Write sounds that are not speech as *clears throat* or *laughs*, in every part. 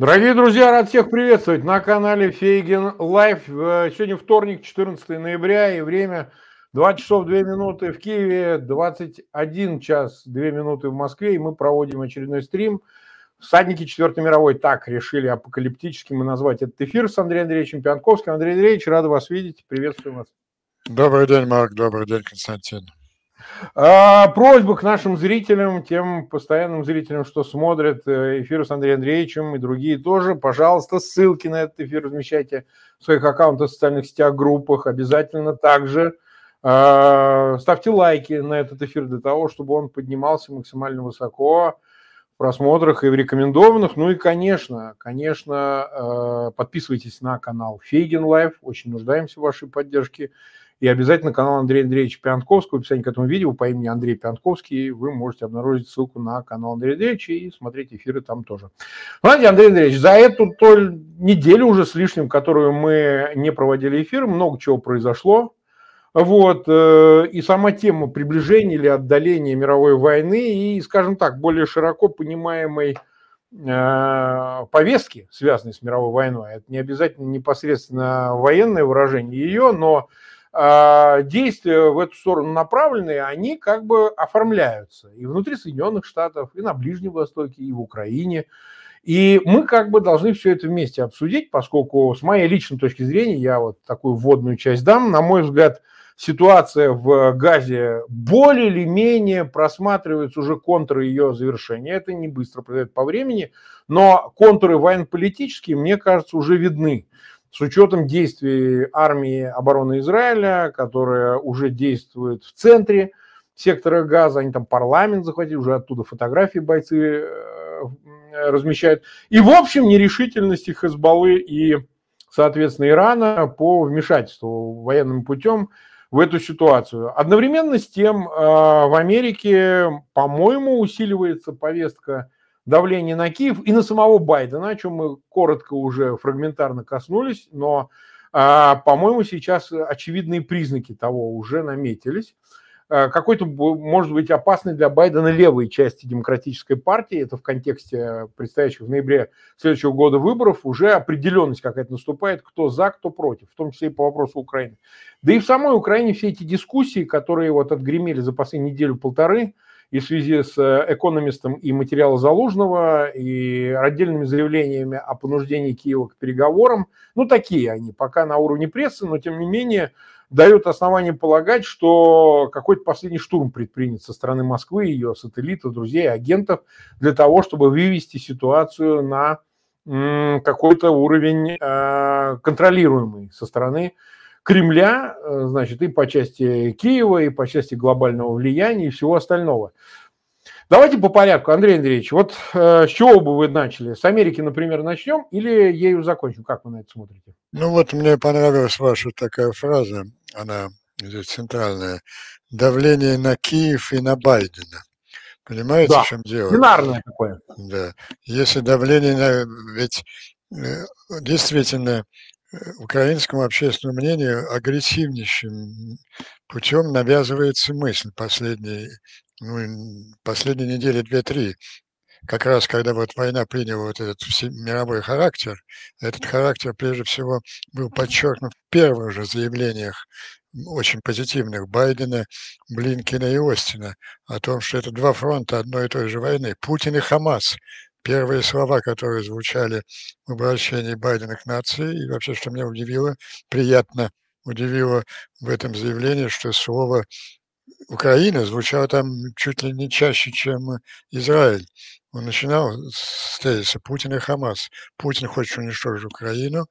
Дорогие друзья, рад всех приветствовать на канале Фейгин Live. Э, сегодня вторник, 14 ноября, и время 2 часов 2 минуты в Киеве, 21 час 2 минуты в Москве, и мы проводим очередной стрим. Всадники Четвертой мировой так решили апокалиптическим мы назвать этот эфир с Андреем Андреевичем Пионтковским. Андрей Андреевич, рад вас видеть, приветствую вас. Добрый день, Марк, добрый день, Константин. А, просьба к нашим зрителям, тем постоянным зрителям, что смотрят э, эфир с Андреем Андреевичем и другие тоже, пожалуйста, ссылки на этот эфир размещайте в своих аккаунтах в социальных сетях, группах. Обязательно также э, ставьте лайки на этот эфир для того, чтобы он поднимался максимально высоко в просмотрах и в рекомендованных. Ну и, конечно, конечно, э, подписывайтесь на канал Фейгин Live. Очень нуждаемся в вашей поддержке. И обязательно канал Андрея Андреевича Пионтковского, в описании к этому видео по имени Андрей Пионтковский, вы можете обнаружить ссылку на канал Андрея Андреевича и смотреть эфиры там тоже. Знаете, Андрей Андреевич, за эту толь неделю уже с лишним, которую мы не проводили эфир, много чего произошло. Вот, э, и сама тема приближения или отдаления мировой войны и, скажем так, более широко понимаемой э, повестки, связанной с мировой войной. Это не обязательно непосредственно военное выражение ее, но действия в эту сторону направленные, они как бы оформляются и внутри Соединенных Штатов, и на Ближнем Востоке, и в Украине. И мы как бы должны все это вместе обсудить, поскольку с моей личной точки зрения, я вот такую вводную часть дам, на мой взгляд, ситуация в Газе более или менее просматривается уже контуры ее завершения. Это не быстро произойдет по времени, но контуры военно-политические, мне кажется, уже видны с учетом действий армии обороны Израиля, которая уже действует в центре сектора газа, они там парламент захватили, уже оттуда фотографии бойцы э, размещают. И, в общем, нерешительности Хезбаллы и, соответственно, Ирана по вмешательству военным путем в эту ситуацию. Одновременно с тем э, в Америке, по-моему, усиливается повестка давление на Киев и на самого Байдена, о чем мы коротко уже фрагментарно коснулись, но, а, по-моему, сейчас очевидные признаки того уже наметились. А, какой-то, может быть, опасной для Байдена левой части демократической партии, это в контексте предстоящих в ноябре следующего года выборов, уже определенность какая-то наступает, кто за, кто против, в том числе и по вопросу Украины. Да и в самой Украине все эти дискуссии, которые вот отгремели за последнюю неделю-полторы, и в связи с э, экономистом и материала Залужного, и отдельными заявлениями о понуждении Киева к переговорам. Ну, такие они, пока на уровне прессы, но тем не менее дают основание полагать, что какой-то последний штурм предпринят со стороны Москвы, ее сателлитов, друзей, агентов, для того, чтобы вывести ситуацию на какой-то уровень э, контролируемый со стороны Кремля, э, значит, и по части Киева, и по части глобального влияния и всего остального. Давайте по порядку, Андрей Андреевич, вот э, с чего бы вы начали? С Америки, например, начнем или ею закончим? Как вы на это смотрите? Ну вот мне понравилась ваша такая фраза, она здесь центральная. Давление на Киев и на Байдена. Понимаете, да, в чем дело? Бинарное такое. Да. Если давление на... Ведь э, действительно украинскому общественному мнению агрессивнейшим путем навязывается мысль последней, ну, последние недели две-три, как раз когда вот война приняла вот этот мировой характер, этот характер прежде всего был подчеркнут в первых же заявлениях очень позитивных Байдена, Блинкина и Остина о том, что это два фронта одной и той же войны, Путин и Хамас, первые слова, которые звучали в обращении Байдена к нации, и вообще, что меня удивило, приятно удивило в этом заявлении, что слово Украина звучало там чуть ли не чаще, чем Израиль. Он начинал с тезиса Путин и Хамас. Путин хочет уничтожить Украину,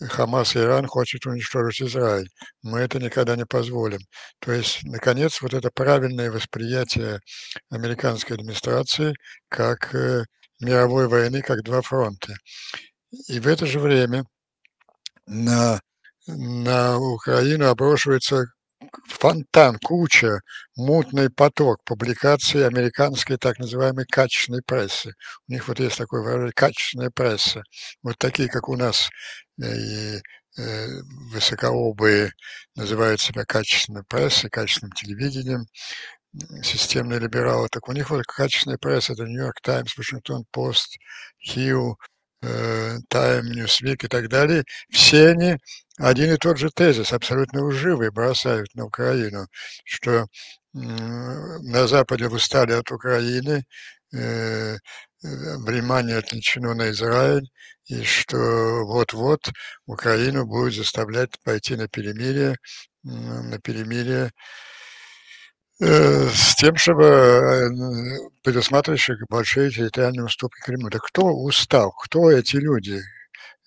Хамас и Иран хочет уничтожить Израиль. Мы это никогда не позволим. То есть, наконец, вот это правильное восприятие американской администрации как э, мировой войны как два фронта. И в это же время на, на Украину обрушивается фонтан, куча, мутный поток публикаций американской так называемой качественной прессы. У них вот есть такое выражение «качественная пресса». Вот такие, как у нас э, э, высокообые называют себя качественной прессой, качественным телевидением системные либералы, так у них вот качественная пресса, это Нью-Йорк Таймс, Вашингтон Пост, Хью, Time, Newsweek и так далее, все они один и тот же тезис, абсолютно лживый, бросают на Украину, что на Западе устали от Украины, внимание отвлечено на Израиль, и что вот-вот Украину будет заставлять пойти на перемирие, на перемирие э, с тем, чтобы э, предусматривающие большие территориальные уступки Кремлю. Да кто устал? Кто эти люди?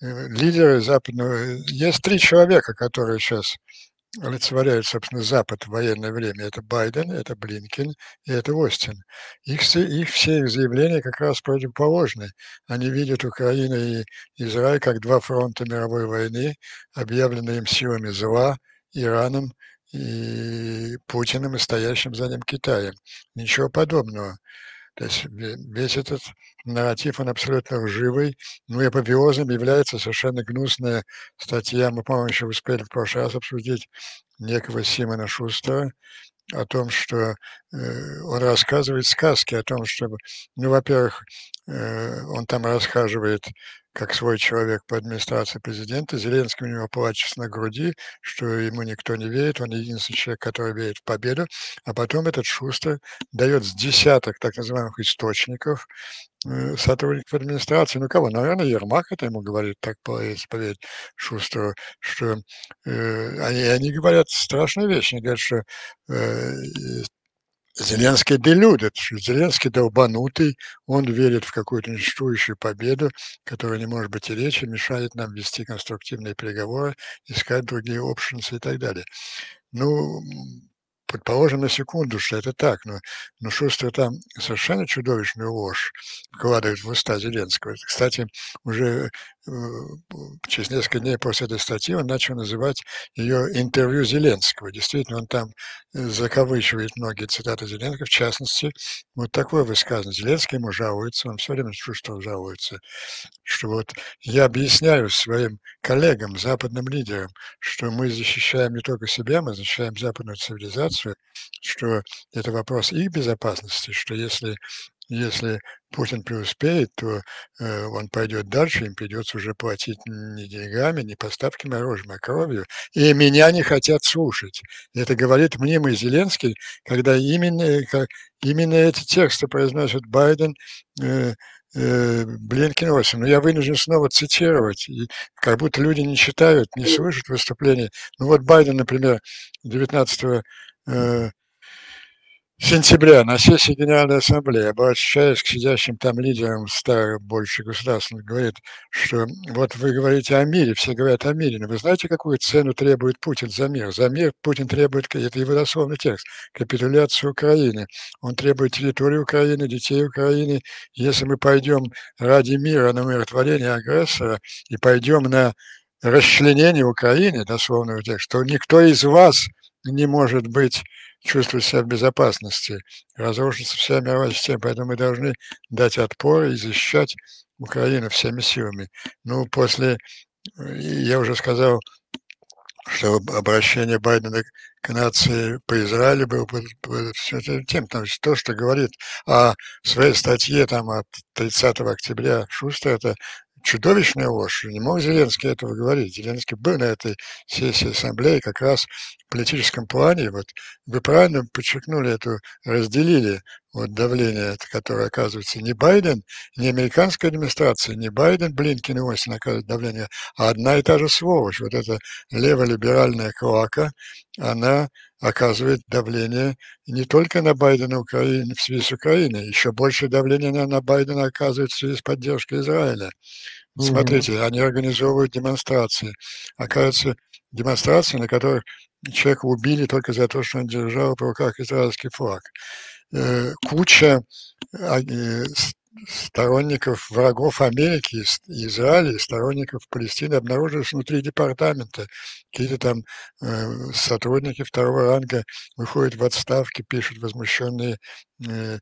Э, лидеры западного... Есть три человека, которые сейчас олицетворяют, собственно, Запад в военное время. Это Байден, это Блинкен и это Остин. Их, их все их заявления как раз противоположны. Они видят Украину и Израиль как два фронта мировой войны, объявленные им силами зла, Ираном и Путиным и стоящим за ним Китаем. Ничего подобного. То есть весь этот нарратив, он абсолютно лживый. Ну и апофеозом является совершенно гнусная статья, мы, по-моему, еще успели в прошлый раз обсудить, некого Симона Шустера, о том, что э, он рассказывает сказки о том, что, ну, во-первых, э, он там расхаживает как свой человек по администрации президента. Зеленский у него плачет на груди, что ему никто не верит, он единственный человек, который верит в победу. А потом этот Шустер дает с десяток так называемых источников, э, сотрудников администрации, ну кого, наверное, Ермак это ему говорит, так поверить, поверить Шустеру, что э, они, они говорят страшные вещи, они говорят, что э, Зеленский делюдит, Зеленский долбанутый, он верит в какую-то существующую победу, которая не может быть и речи, мешает нам вести конструктивные переговоры, искать другие опшенсы и так далее. Ну, предположим на секунду, что это так, но, но Шустер там совершенно чудовищную ложь вкладывает в уста Зеленского. Кстати, уже через несколько дней после этой статьи он начал называть ее интервью Зеленского. Действительно, он там э, закавычивает многие цитаты Зеленского, в частности, вот такое высказывание. Зеленский ему жалуется, он все время Шустер жалуется, что вот я объясняю своим коллегам, западным лидерам, что мы защищаем не только себя, мы защищаем западную цивилизацию, что это вопрос их безопасности, что если если Путин преуспеет, то э, он пойдет дальше, им придется уже платить не деньгами, не поставками оружия, а кровью. И меня не хотят слушать. Это говорит мнимый Зеленский, когда именно, как, именно эти тексты произносит Байден, э, э, Блинкин Осин. Но я вынужден снова цитировать, и как будто люди не читают, не слышат выступлений. Ну вот Байден, например, 19 э, сентября на сессии Генеральной Ассамблеи, обращаясь к сидящим там лидерам старых больше государств, говорит, что вот вы говорите о мире, все говорят о мире, но вы знаете, какую цену требует Путин за мир? За мир Путин требует, это его дословный текст, капитуляцию Украины. Он требует территории Украины, детей Украины. Если мы пойдем ради мира на умиротворение агрессора и пойдем на расчленение Украины, дословный текст, то никто из вас не может быть чувствовать себя в безопасности. Разрушится вся мировая система, поэтому мы должны дать отпор и защищать Украину всеми силами. Ну, после, я уже сказал, что обращение Байдена к нации по Израилю было тем, там, то, что говорит о своей статье там, от 30 октября Шустер, это чудовищная ложь. Не мог Зеленский этого говорить. Зеленский был на этой сессии Ассамблеи как раз в политическом плане. Вот вы правильно подчеркнули эту, разделили вот давление, которое оказывается не Байден, не американская администрация, не Байден, Блинкин и Остин оказывают давление, а одна и та же сволочь. Вот эта леволиберальная клака, она оказывает давление не только на Байдена Украины, в связи с Украиной, еще больше давления на, на Байдена оказывает в связи с поддержкой Израиля. Mm-hmm. Смотрите, они организовывают демонстрации. Оказывается, демонстрации, на которых человека убили только за то, что он держал в руках израильский флаг. Э, куча а, э, сторонников врагов Америки, Израиля, сторонников Палестины обнаружилось внутри департамента. Какие-то там э, сотрудники второго ранга выходят в отставки, пишут возмущенные э,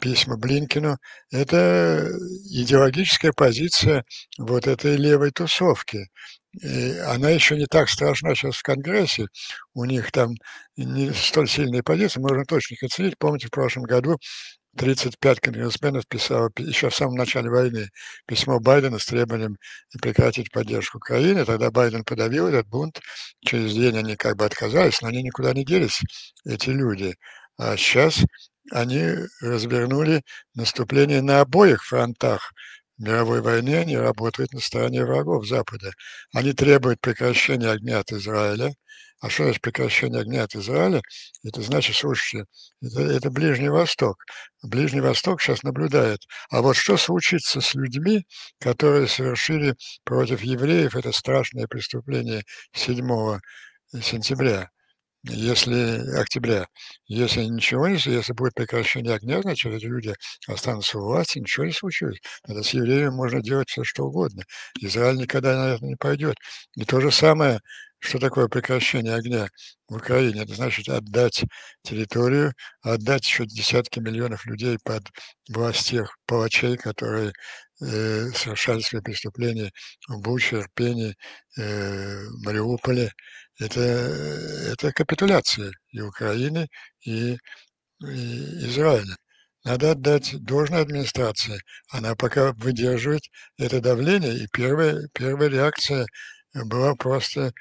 письма Блинкину. Это идеологическая позиция вот этой левой тусовки. И она еще не так страшна сейчас в Конгрессе. У них там не столь сильные позиции, можно точно их оценить. Помните, в прошлом году 35 конгрессменов писало еще в самом начале войны письмо Байдена с требованием прекратить поддержку Украины. Тогда Байден подавил этот бунт. Через день они как бы отказались, но они никуда не делись, эти люди. А сейчас они развернули наступление на обоих фронтах мировой войны, они работают на стороне врагов Запада. Они требуют прекращения огня от Израиля, а что значит прекращение огня от Израиля? Это значит, слушайте, это, это Ближний Восток. Ближний Восток сейчас наблюдает. А вот что случится с людьми, которые совершили против евреев это страшное преступление 7 сентября? Если октября, если ничего не, если будет прекращение огня, значит, эти люди останутся у власти, ничего не случилось. Это с евреями можно делать все, что угодно. Израиль никогда на это не пойдет. И то же самое, что такое прекращение огня в Украине? Это значит отдать территорию, отдать еще десятки миллионов людей под власть тех палачей, которые э, совершали свои преступления в Буче, Ирпене, э, Мариуполе, это, это капитуляция и Украины, и, и Израиля. Надо отдать должной администрации. Она пока выдерживает это давление, и первая, первая реакция была просто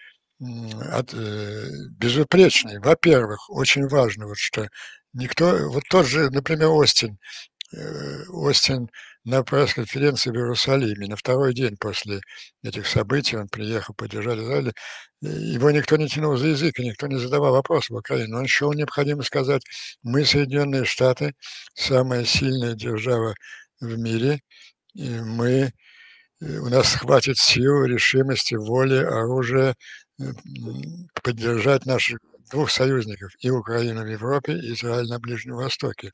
от, э, безупречной. Во-первых, очень важно, вот что никто, вот тот же, например, Остин, э, Остин на пресс-конференции в Иерусалиме на второй день после этих событий он приехал поддержать Израиль. Его никто не тянул за язык, и никто не задавал вопросов в Украине. Он счел необходимо сказать, мы, Соединенные Штаты, самая сильная держава в мире, и мы, у нас хватит сил, решимости, воли, оружия поддержать наших двух союзников, и Украину в Европе, и Израиль на Ближнем Востоке.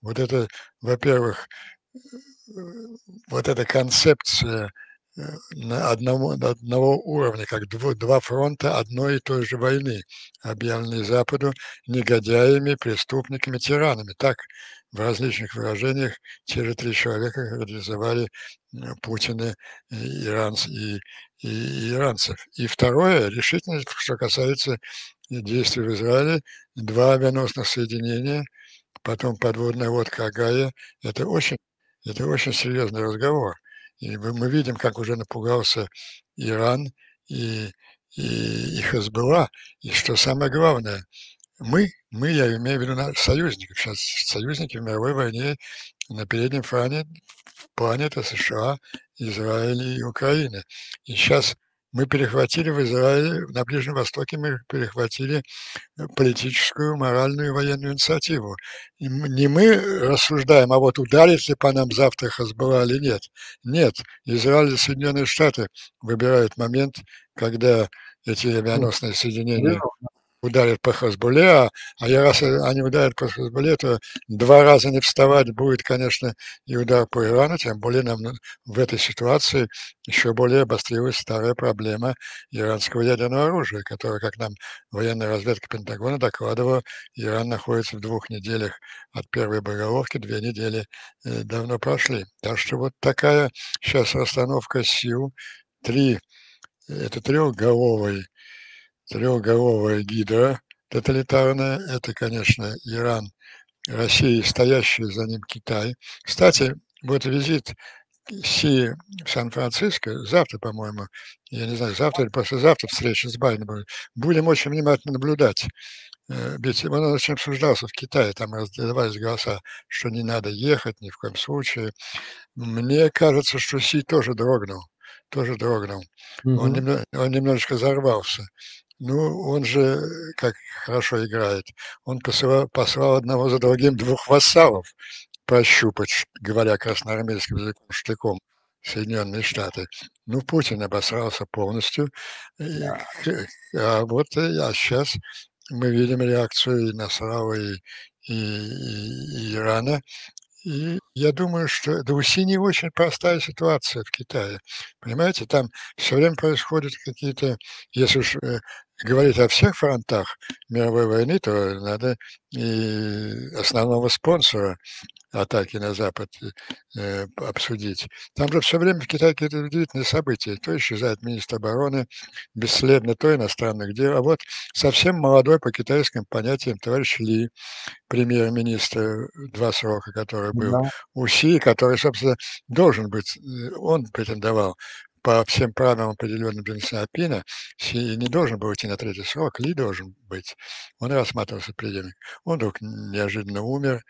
Вот это, во-первых, вот эта концепция э, на одного, одного уровня, как дво, два фронта одной и той же войны, объявленные Западу негодяями, преступниками, тиранами. Так в различных выражениях же три человека характеризовали э, Путина, и, иранц, и, и иранцев. И второе, решительно, что касается действий в Израиле, два авианосных соединения, потом подводная лодка Агая, это очень это очень серьезный разговор. И мы видим, как уже напугался Иран и, и, и Хезбелла. И что самое главное, мы, мы, я имею в виду союзников, сейчас союзники в мировой войне на переднем плане, в плане это США, Израиль и Украина. И сейчас мы перехватили в Израиле, на Ближнем Востоке мы перехватили э, политическую, моральную военную инициативу. И не мы рассуждаем, а вот ударит ли по нам завтра Хазбалла или нет. Нет, Израиль и Соединенные Штаты выбирают момент, когда эти авианосные соединения ударят по Хазбуле, а, а я раз они ударят по Хазбуле, то два раза не вставать будет, конечно, и удар по Ирану, тем более нам в этой ситуации еще более обострилась старая проблема иранского ядерного оружия, которое, как нам военная разведка Пентагона докладывала, Иран находится в двух неделях от первой боголовки, две недели э, давно прошли. Так что вот такая сейчас расстановка сил, три, это трехголовый трехголовая гидра тоталитарная, это, конечно, Иран, Россия и стоящий за ним Китай. Кстати, вот визит Си в Сан-Франциско, завтра, по-моему, я не знаю, завтра или послезавтра встреча с Байденом, будем очень внимательно наблюдать. Э, ведь он очень обсуждался в Китае, там раздавались голоса, что не надо ехать ни в коем случае. Мне кажется, что Си тоже дрогнул, тоже дрогнул. Угу. Он, немного, он немножечко взорвался. Ну, он же как хорошо играет. Он посылал, послал одного за другим двух вассалов пощупать, говоря красноармейским языком, штыком, Соединенные Штаты. Ну, Путин обосрался полностью. И, а вот а сейчас мы видим реакцию и Насрала, и, и, и Ирана. И я думаю, что да у Синей очень простая ситуация в Китае. Понимаете, там все время происходят какие-то, если уж э, говорить о всех фронтах мировой войны, то надо и основного спонсора атаки на Запад э, обсудить. Там же все время в Китае какие-то удивительные события. То исчезает министр обороны бесследно, то иностранных дел. А вот совсем молодой по китайским понятиям товарищ Ли, премьер-министр два срока, который был да. у Си, который, собственно, должен быть, э, он претендовал по всем правилам, определенным Сяопина, Си не должен был идти на третий срок, Ли должен быть. Он рассматривался преемник. Он вдруг неожиданно умер.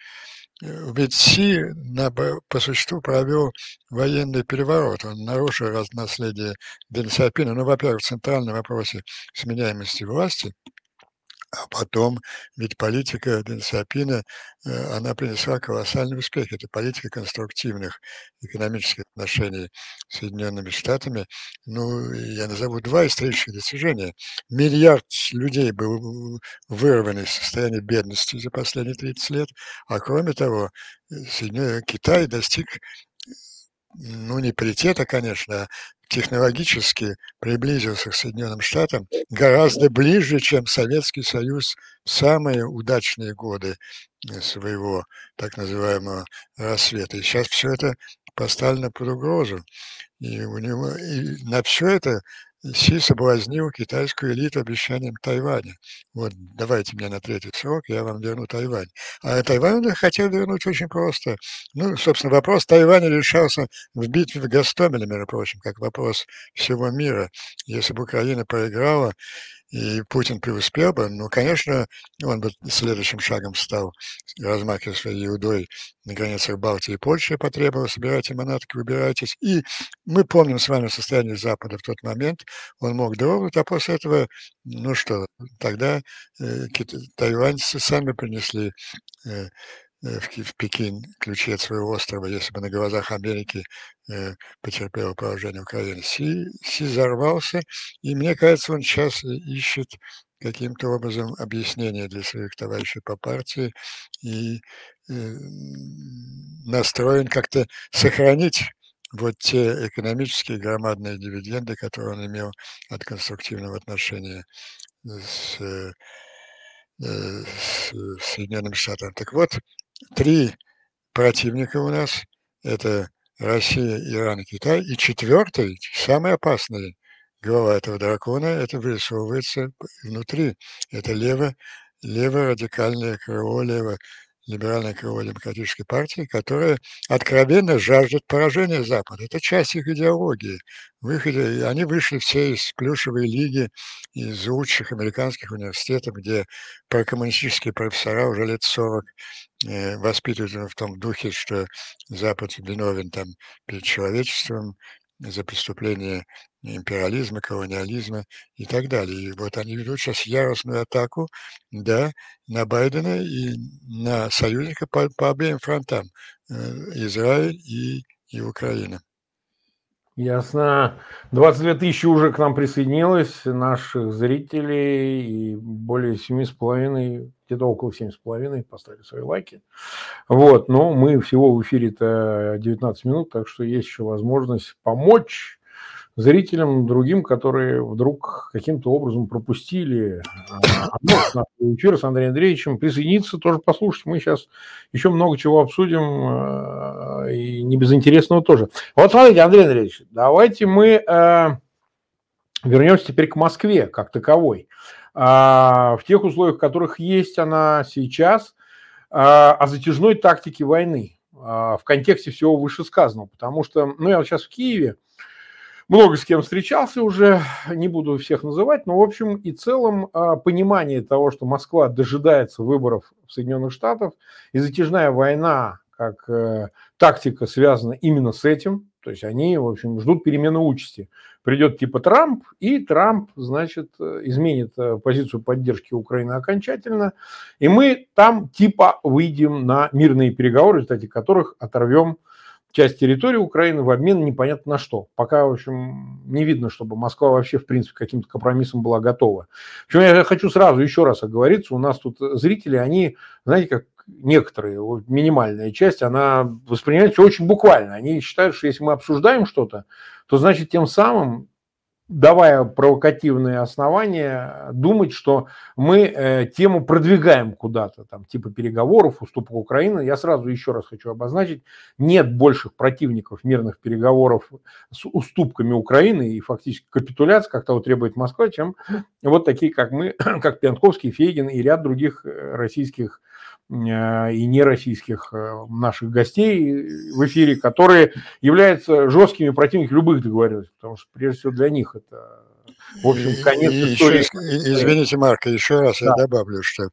Э, ведь Си на, по существу провел военный переворот. Он нарушил наследие Дэн Сяопина. Ну, во-первых, в центральном вопросе сменяемости власти – а потом, ведь политика Дэн Сиапина, э, она принесла колоссальный успех. Это политика конструктивных экономических отношений с Соединенными Штатами. Ну, я назову два исторических достижения. Миллиард людей был вырван из состояния бедности за последние 30 лет, а кроме того, Соединенный Китай достиг ну, не паритета, конечно, а технологически приблизился к Соединенным Штатам гораздо ближе, чем Советский Союз в самые удачные годы э, своего так называемого рассвета. И сейчас все это поставлено под угрозу. И, у него, и на все это Си соблазнил китайскую элиту обещанием Тайваня. Вот, давайте мне на третий срок, я вам верну Тайвань. А Тайвань он хотел вернуть очень просто. Ну, собственно, вопрос Тайваня решался в битве в Гастомеле, между прочим, как вопрос всего мира. Если бы Украина проиграла, и Путин преуспел бы, ну, конечно, он бы следующим шагом стал, размахивая своей еудой на границах Балтии и Польши, потребовал, собирайте манатки, выбирайтесь. И мы помним с вами состояние Запада в тот момент, он мог дрогнуть, а после этого, ну что, тогда э, тайваньцы сами принесли Э, в, в Пекин ключи от своего острова, если бы на глазах Америки э, потерпела поражение Украины. Си, Си взорвался, и мне кажется, он сейчас ищет каким-то образом объяснение для своих товарищей по партии и э, настроен как-то сохранить вот те экономические громадные дивиденды, которые он имел от конструктивного отношения с, э, с Соединенными Штатами. Так вот, три противника у нас. Это Россия, Иран и Китай. И четвертый, самый опасный глава этого дракона, это вырисовывается внутри. Это лево, лево-радикальное крыло, лево либеральной криво-демократической партии, которая откровенно жаждет поражения Запада. Это часть их идеологии. Выходе, они вышли все из плюшевой лиги, из лучших американских университетов, где прокоммунистические профессора уже лет 40 э, воспитывают в том духе, что Запад виновен там перед человечеством, за преступления империализма, колониализма и так далее. И вот они ведут сейчас яростную атаку да, на Байдена и на союзника по, по обеим фронтам, э, Израиль и, и Украина. Ясно. 22 тысячи уже к нам присоединилось, наших зрителей, и более семи с половиной, где-то около семи с половиной поставили свои лайки. Вот, но мы всего в эфире-то 19 минут, так что есть еще возможность помочь зрителям другим, которые вдруг каким-то образом пропустили а, эфир с Андреем Андреевичем, присоединиться, тоже послушать. Мы сейчас еще много чего обсудим, а, и не безинтересного тоже. Вот смотрите, Андрей Андреевич, давайте мы а, вернемся теперь к Москве как таковой. В тех условиях, в которых есть она сейчас, о затяжной тактике войны в контексте всего вышесказанного. Потому что, ну, я вот сейчас в Киеве, много с кем встречался уже, не буду всех называть, но в общем и целом а, понимание того, что Москва дожидается выборов в Соединенных Штатах, и затяжная война как э, тактика связана именно с этим, то есть они, в общем, ждут перемены участи. Придет типа Трамп, и Трамп, значит, э, изменит э, позицию поддержки Украины окончательно, и мы там типа выйдем на мирные переговоры, в результате которых оторвем часть территории Украины в обмен непонятно на что. Пока, в общем, не видно, чтобы Москва вообще, в принципе, каким-то компромиссом была готова. Причем я хочу сразу еще раз оговориться, у нас тут зрители, они, знаете, как некоторые, вот минимальная часть, она воспринимает все очень буквально. Они считают, что если мы обсуждаем что-то, то значит тем самым давая провокативные основания думать, что мы э, тему продвигаем куда-то, там, типа переговоров, уступок Украины. Я сразу еще раз хочу обозначить, нет больших противников мирных переговоров с уступками Украины и фактически капитуляции, как того требует Москва, чем вот такие, как мы, *clears throat* как Пьянковский, Фейгин и ряд других э, российских Э, и нероссийских э, наших гостей в эфире, которые являются жесткими противниками любых договоренностей, потому что прежде всего для них это, в общем, конец и, истории. Еще, извините, Марк, еще раз да. я добавлю, что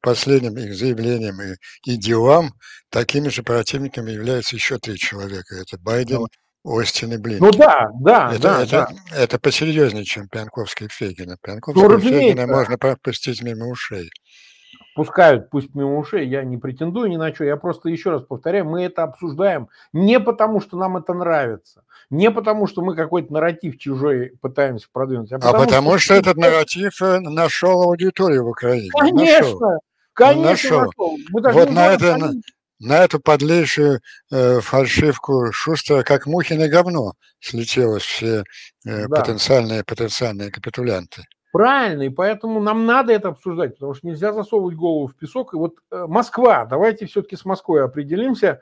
последним их заявлением и, и делам такими же противниками являются еще три человека. Это Байден, да. Остин и Блинкен. Ну да, да, это, да, это, да. это посерьезнее, чем Пьянковский и Фейгина. Пьянковский ну, и Фейгина можно пропустить мимо ушей пускают, пусть мимо ушей, я не претендую ни на что, я просто еще раз повторяю, мы это обсуждаем не потому, что нам это нравится, не потому, что мы какой-то нарратив чужой пытаемся продвинуть, а потому, а потому что, что этот нарратив э, нашел аудиторию в Украине. Конечно, нашел. конечно нашел. нашел. Мы вот на это, на, на эту подлейшую э, фальшивку Шустера, как мухи на говно, слетелось все э, да. потенциальные, потенциальные капитулянты. Правильно, и поэтому нам надо это обсуждать, потому что нельзя засовывать голову в песок. И вот э, Москва, давайте все-таки с Москвой определимся.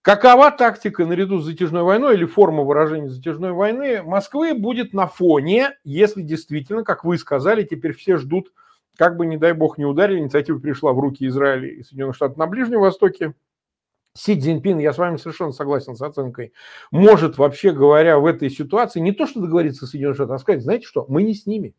Какова тактика наряду с затяжной войной или форма выражения затяжной войны Москвы будет на фоне, если действительно, как вы сказали, теперь все ждут, как бы, не дай бог, не ударили, инициатива пришла в руки Израиля и Соединенных Штатов на Ближнем Востоке. Си Цзиньпин, я с вами совершенно согласен с оценкой, может, вообще говоря, в этой ситуации не то, что договориться с Соединенными Штатами, а сказать, знаете что, мы не с ними.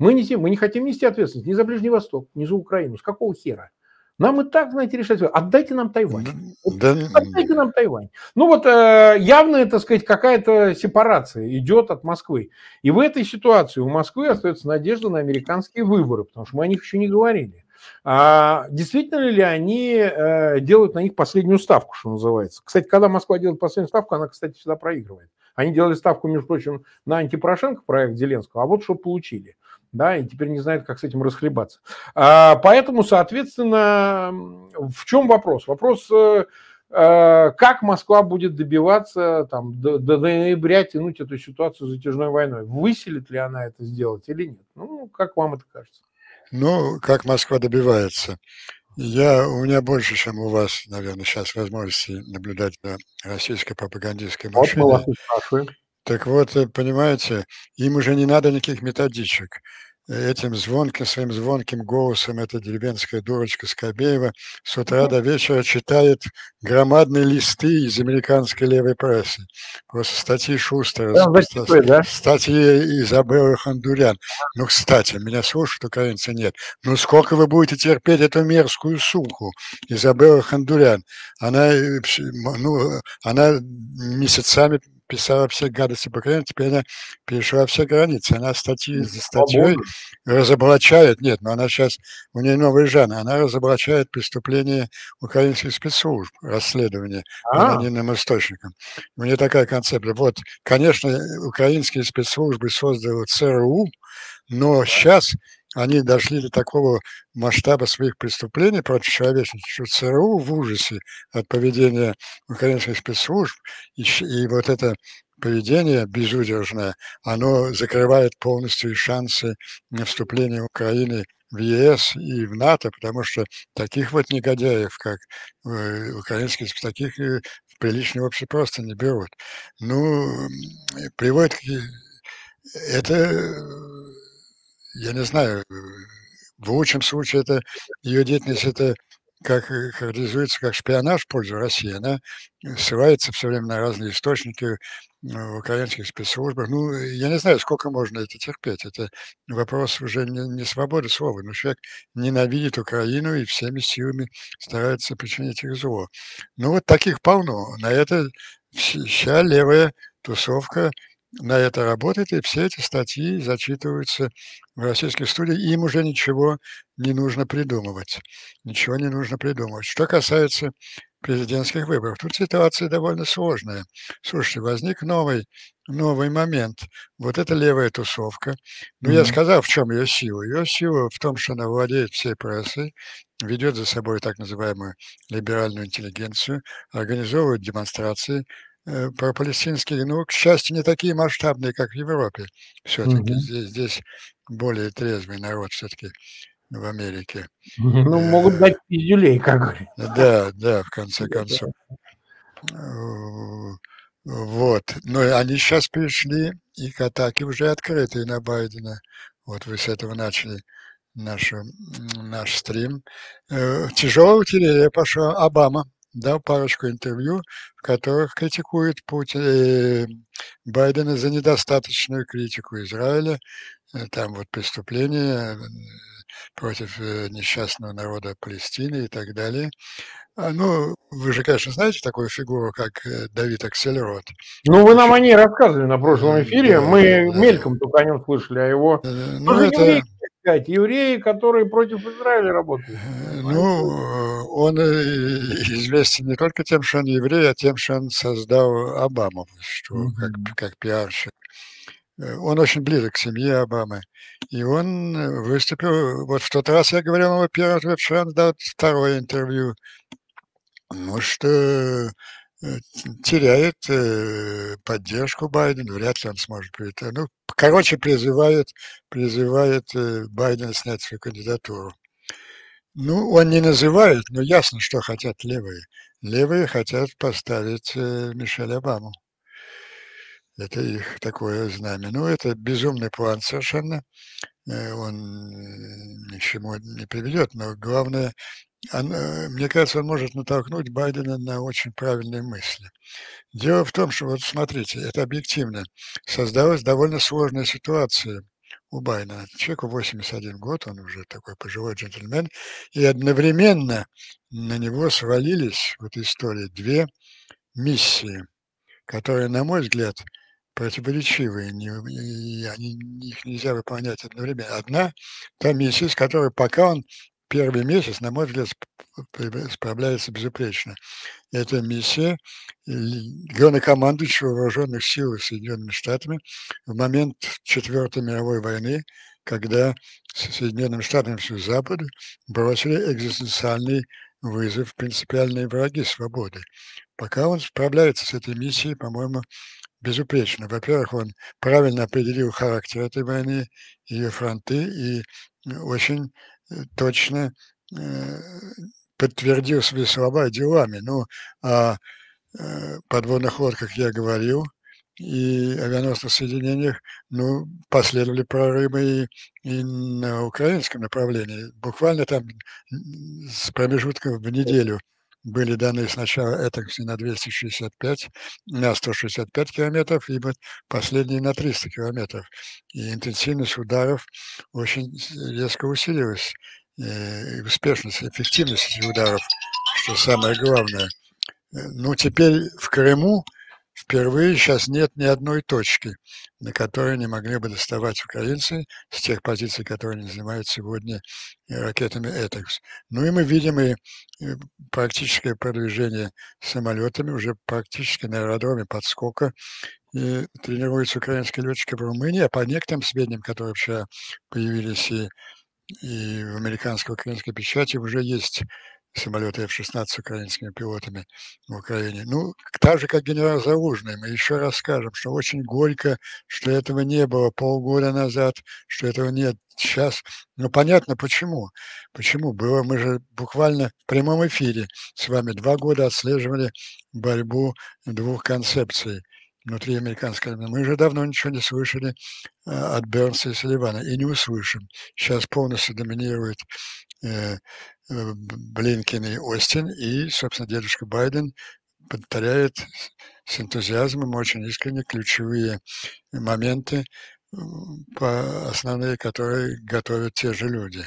Мы не, мы не хотим нести ответственность ни за Ближний Восток, ни за Украину. С какого хера? Нам и так, знаете, решать. Отдайте нам Тайвань. Да, Отдайте нам Тайвань. Ну вот э, явно, так сказать, какая-то сепарация идет от Москвы. И в этой ситуации у Москвы остается надежда на американские выборы, потому что мы о них еще не говорили. А действительно ли они э, делают на них последнюю ставку, что называется? Кстати, когда Москва делает последнюю ставку, она, кстати, всегда проигрывает. Они делали ставку, между прочим, на антипорошенко проект Зеленского, а вот что получили да, и теперь не знает, как с этим расхлебаться. А, поэтому, соответственно, в чем вопрос? Вопрос, э, э, как Москва будет добиваться там, до, до ноября тянуть эту ситуацию затяжной войной? Выселит ли она это сделать или нет? Ну, как вам это кажется? Ну, как Москва добивается? Я, у меня больше, чем у вас, наверное, сейчас возможности наблюдать за российской пропагандистской машиной. Вот мы вас спрашиваем. Так вот, э, понимаете, им уже не надо никаких методичек этим звонким, своим звонким голосом эта деревенская дурочка Скобеева с утра до вечера читает громадные листы из американской левой прессы. Просто статьи Шустера, да, статьи, да? статьи Изабеллы Хондурян. Ну, кстати, меня слушают украинцы, нет. Ну, сколько вы будете терпеть эту мерзкую суху, Изабелла Хондурян? Она, э, ну, она месяцами писала все гадости по Украине, теперь она перешла все границы. Она статьи за статьей разоблачает, нет, но она сейчас, у нее новый жанр, она разоблачает преступления украинских спецслужб, расследования а. анонимным источникам. У нее такая концепция. Вот, конечно, украинские спецслужбы создали ЦРУ, но сейчас они дошли до такого масштаба своих преступлений против человечности, что ЦРУ в ужасе от поведения украинских спецслужб, и, и вот это поведение безудержное, оно закрывает полностью шансы на вступление Украины в ЕС и в НАТО, потому что таких вот негодяев, как э, украинские, таких э, в приличное общество просто не берут. Ну, приводит к... Это я не знаю, в лучшем случае это ее деятельность это как характеризуется как шпионаж в пользу России. Она ссылается все время на разные источники э, в украинских спецслужбах. Ну, я не знаю, сколько можно это терпеть. Это вопрос уже не, не свободы слова. Но человек ненавидит Украину и всеми силами старается причинить их зло. Ну, вот таких полно. На это вся левая тусовка на это работает, и все эти статьи зачитываются в российской студии, им уже ничего не нужно придумывать. Ничего не нужно придумывать. Что касается президентских выборов, тут ситуация довольно сложная. Слушайте, возник новый, новый момент. Вот эта левая тусовка. Ну, mm-hmm. я сказал, в чем ее сила. Ее сила в том, что она владеет всей прессой, ведет за собой так называемую либеральную интеллигенцию, организовывает демонстрации, э, пропалестинские, ну, к счастью, не такие масштабные, как в Европе. Все-таки угу. здесь, здесь более трезвый народ все-таки в Америке. Ну, могут дать пиздюлей, как говорится. Да, да, в конце концов. Вот. Но они сейчас пришли, и к атаке уже открытые на Байдена. Вот вы с этого начали наш, наш стрим. Э, Тяжелая артиллерия пошла Обама дал парочку интервью, в которых критикует Путин, э, Байдена за недостаточную критику Израиля, э, там вот преступления против э, несчастного народа Палестины и так далее. А, ну, вы же, конечно, знаете такую фигуру, как Давид Аксельрод. Ну, вы нам о ней рассказывали на прошлом эфире. Да, Мы да, мельком да. только о нем слышали, а его... Ну, это сказать, евреи, которые против Израиля работают. Э, ну, он э, известен не только тем, что он еврей, а тем, что он создал Обаму, что mm-hmm. как, как пиарщик. Э, он очень близок к семье Обамы. И он выступил, вот в тот раз я говорил ему первый, вчера он дал второе интервью. Ну, что теряет э, поддержку Байдена, вряд ли он сможет прийти. Ну, короче, призывает, призывает э, Байдена снять свою кандидатуру. Ну, он не называет, но ясно, что хотят левые. Левые хотят поставить э, Мишель Обаму. Это их такое знамя. Ну, это безумный план совершенно. Он ни к чему не приведет, но главное, она, мне кажется, он может натолкнуть Байдена на очень правильные мысли. Дело в том, что, вот смотрите, это объективно. Создалась довольно сложная ситуация у Байдена. Человеку 81 год, он уже такой пожилой джентльмен, и одновременно на него свалились в этой истории две миссии, которые, на мой взгляд, противоречивые, не, и они, их нельзя выполнять одновременно. Одна, та миссия, с которой пока он первый месяц, на мой взгляд, справляется безупречно. Это миссия главнокомандующего вооруженных сил Соединенными Штатами в момент Четвертой мировой войны, когда Соединенным Штатам всю Запад бросили экзистенциальный вызов принципиальные враги свободы. Пока он справляется с этой миссией, по-моему, безупречно. Во-первых, он правильно определил характер этой войны, ее фронты и очень точно э, подтвердил свои слова делами. Ну, о э, подводных лодках я говорил, и авианосных соединениях, ну, последовали прорывы и, и на украинском направлении. Буквально там с промежутком в неделю были даны сначала Этакси на 265, на 165 километров, и последние на 300 километров. И интенсивность ударов очень резко усилилась. Э, и успешность, эффективность ударов, что самое главное. Э, ну, теперь в Крыму впервые сейчас нет ни одной точки, на которой не могли бы доставать украинцы с тех позиций, которые они занимают сегодня ракетами «Этекс». Ну и мы видим и практическое продвижение самолетами, уже практически на аэродроме подскока, и тренируются украинские летчики в Румынии, а по некоторым сведениям, которые вчера появились и, и в американской украинской печати, уже есть самолеты F-16 с украинскими пилотами в Украине. Ну, так же, как генерал Залужный, мы еще раз скажем, что очень горько, что этого не было полгода назад, что этого нет сейчас. Ну, понятно, почему. Почему? Было, мы же буквально в прямом эфире с вами два года отслеживали борьбу двух концепций внутри американской армии. Мы уже давно ничего не слышали а, от Бернса и Салливана и не услышим. Сейчас полностью доминирует э, Э, Блинкин и Остин, и, собственно, дедушка Байден повторяет с энтузиазмом очень искренне ключевые моменты, по основные, которые готовят те же люди.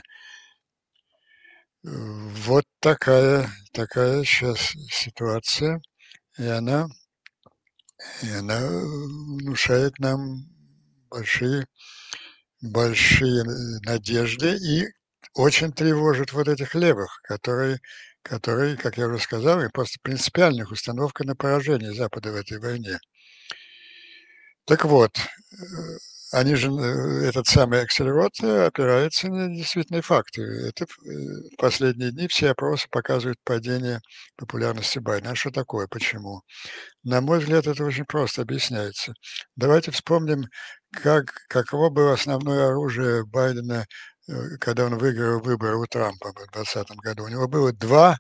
Вот такая, такая сейчас ситуация, и она, и она внушает нам большие, большие надежды и очень тревожит вот этих левых, которые, которые, как я уже сказал, и просто принципиальных установка на поражение Запада в этой войне. Так вот, э, они же, э, этот самый акселерот опирается на действительные факты. Это в последние дни все опросы показывают падение популярности Байдена. А что такое? Почему? На мой взгляд, это очень просто объясняется. Давайте вспомним, как, каково было основное оружие Байдена, когда он выиграл выборы у Трампа в 2020 году. У него было два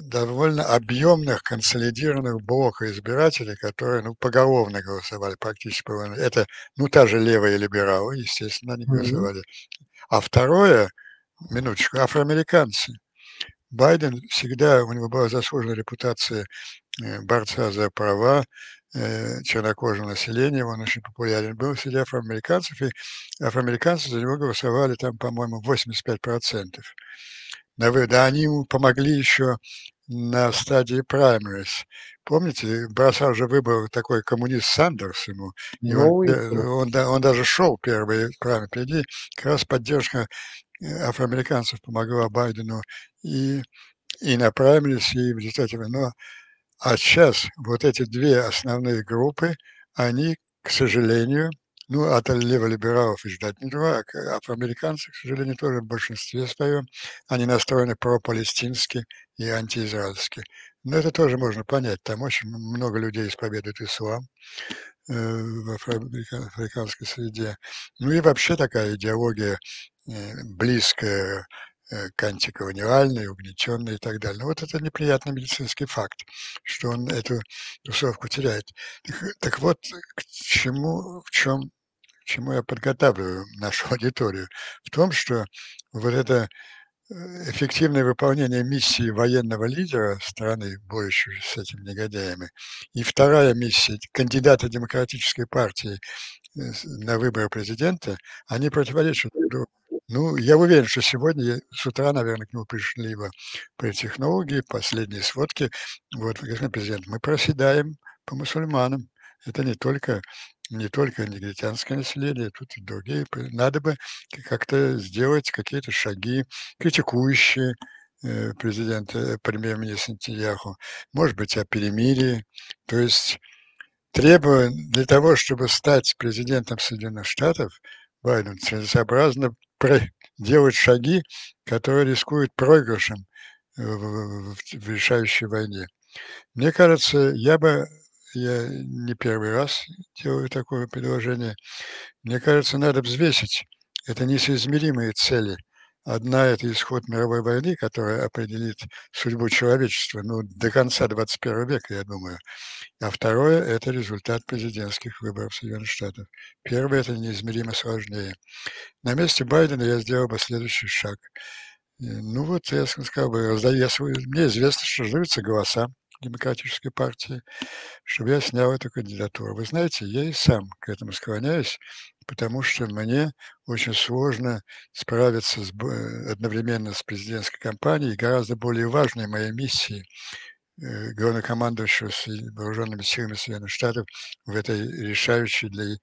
довольно объемных консолидированных блока избирателей, которые ну, поголовно голосовали практически. Это ну, та же левые либералы, естественно, они голосовали. А второе, минуточку, афроамериканцы. Байден всегда, у него была заслуженная репутация э, борца за права э, чернокожего населения, он очень популярен был среди афроамериканцев, и афроамериканцы за него голосовали там, по-моему, 85% на вы, да, они ему помогли еще на стадии праймерис. Помните, бросал же выбор такой коммунист Сандерс ему. И он, он, он даже шел первый праймер впереди. Как раз поддержка э, афроамериканцев помогла Байдену и, и на праймерис, и в результате. Но, а сейчас вот эти две основные группы, они, к сожалению, ну, от леволибералов и ждать нечего, а афроамериканцы, к сожалению, тоже в большинстве своем, они настроены пропалестински и антиизраильски. Но это тоже можно понять, там очень много людей исповедуют ислам э, в афроамериканской среде. Ну и вообще такая идеология э, близкая э, к антиколониальной, угнетенной и так далее. Но вот это неприятный медицинский факт, что он эту тусовку теряет. Так, так вот, к чему, в чем чему я подготавливаю *laughs* нашу аудиторию, в том, что вот это э, эффективное выполнение миссии военного лидера страны, борющейся с этими негодяями, и вторая миссия кандидата демократической партии на выборы президента, они противоречат друг другу. Ну, я уверен, что сегодня с утра, наверное, к нему пришли бы политтехнологи, последние сводки. Вот, господин президент, мы проседаем по мусульманам. Это не только не только негритянское население, тут и другие. Надо бы как-то сделать какие-то шаги, критикующие э, президента, э, премьер-министра Нетаньяху, может быть, о перемирии. То есть требуя для того, чтобы стать президентом Соединенных Штатов, Байден целесообразно делать шаги, которые рискуют проигрышем в, в, в решающей войне. Мне кажется, я бы я не первый раз делаю такое предложение. Мне кажется, надо взвесить. Это несоизмеримые цели. Одна – это исход мировой войны, которая определит судьбу человечества ну, до конца 21 века, я думаю. А второе – это результат президентских выборов Соединенных Штатов. Первое – это неизмеримо сложнее. На месте Байдена я сделал бы следующий шаг. Ну вот, я сказал бы, раздаю, мне известно, что раздаются голоса Демократической партии, чтобы я снял эту кандидатуру. Вы знаете, я и сам к этому склоняюсь, потому что мне очень сложно справиться с, одновременно с президентской кампанией, гораздо более важной моей миссией э, главнокомандующего вооруженными силами Соединенных Штатов в этой решающей для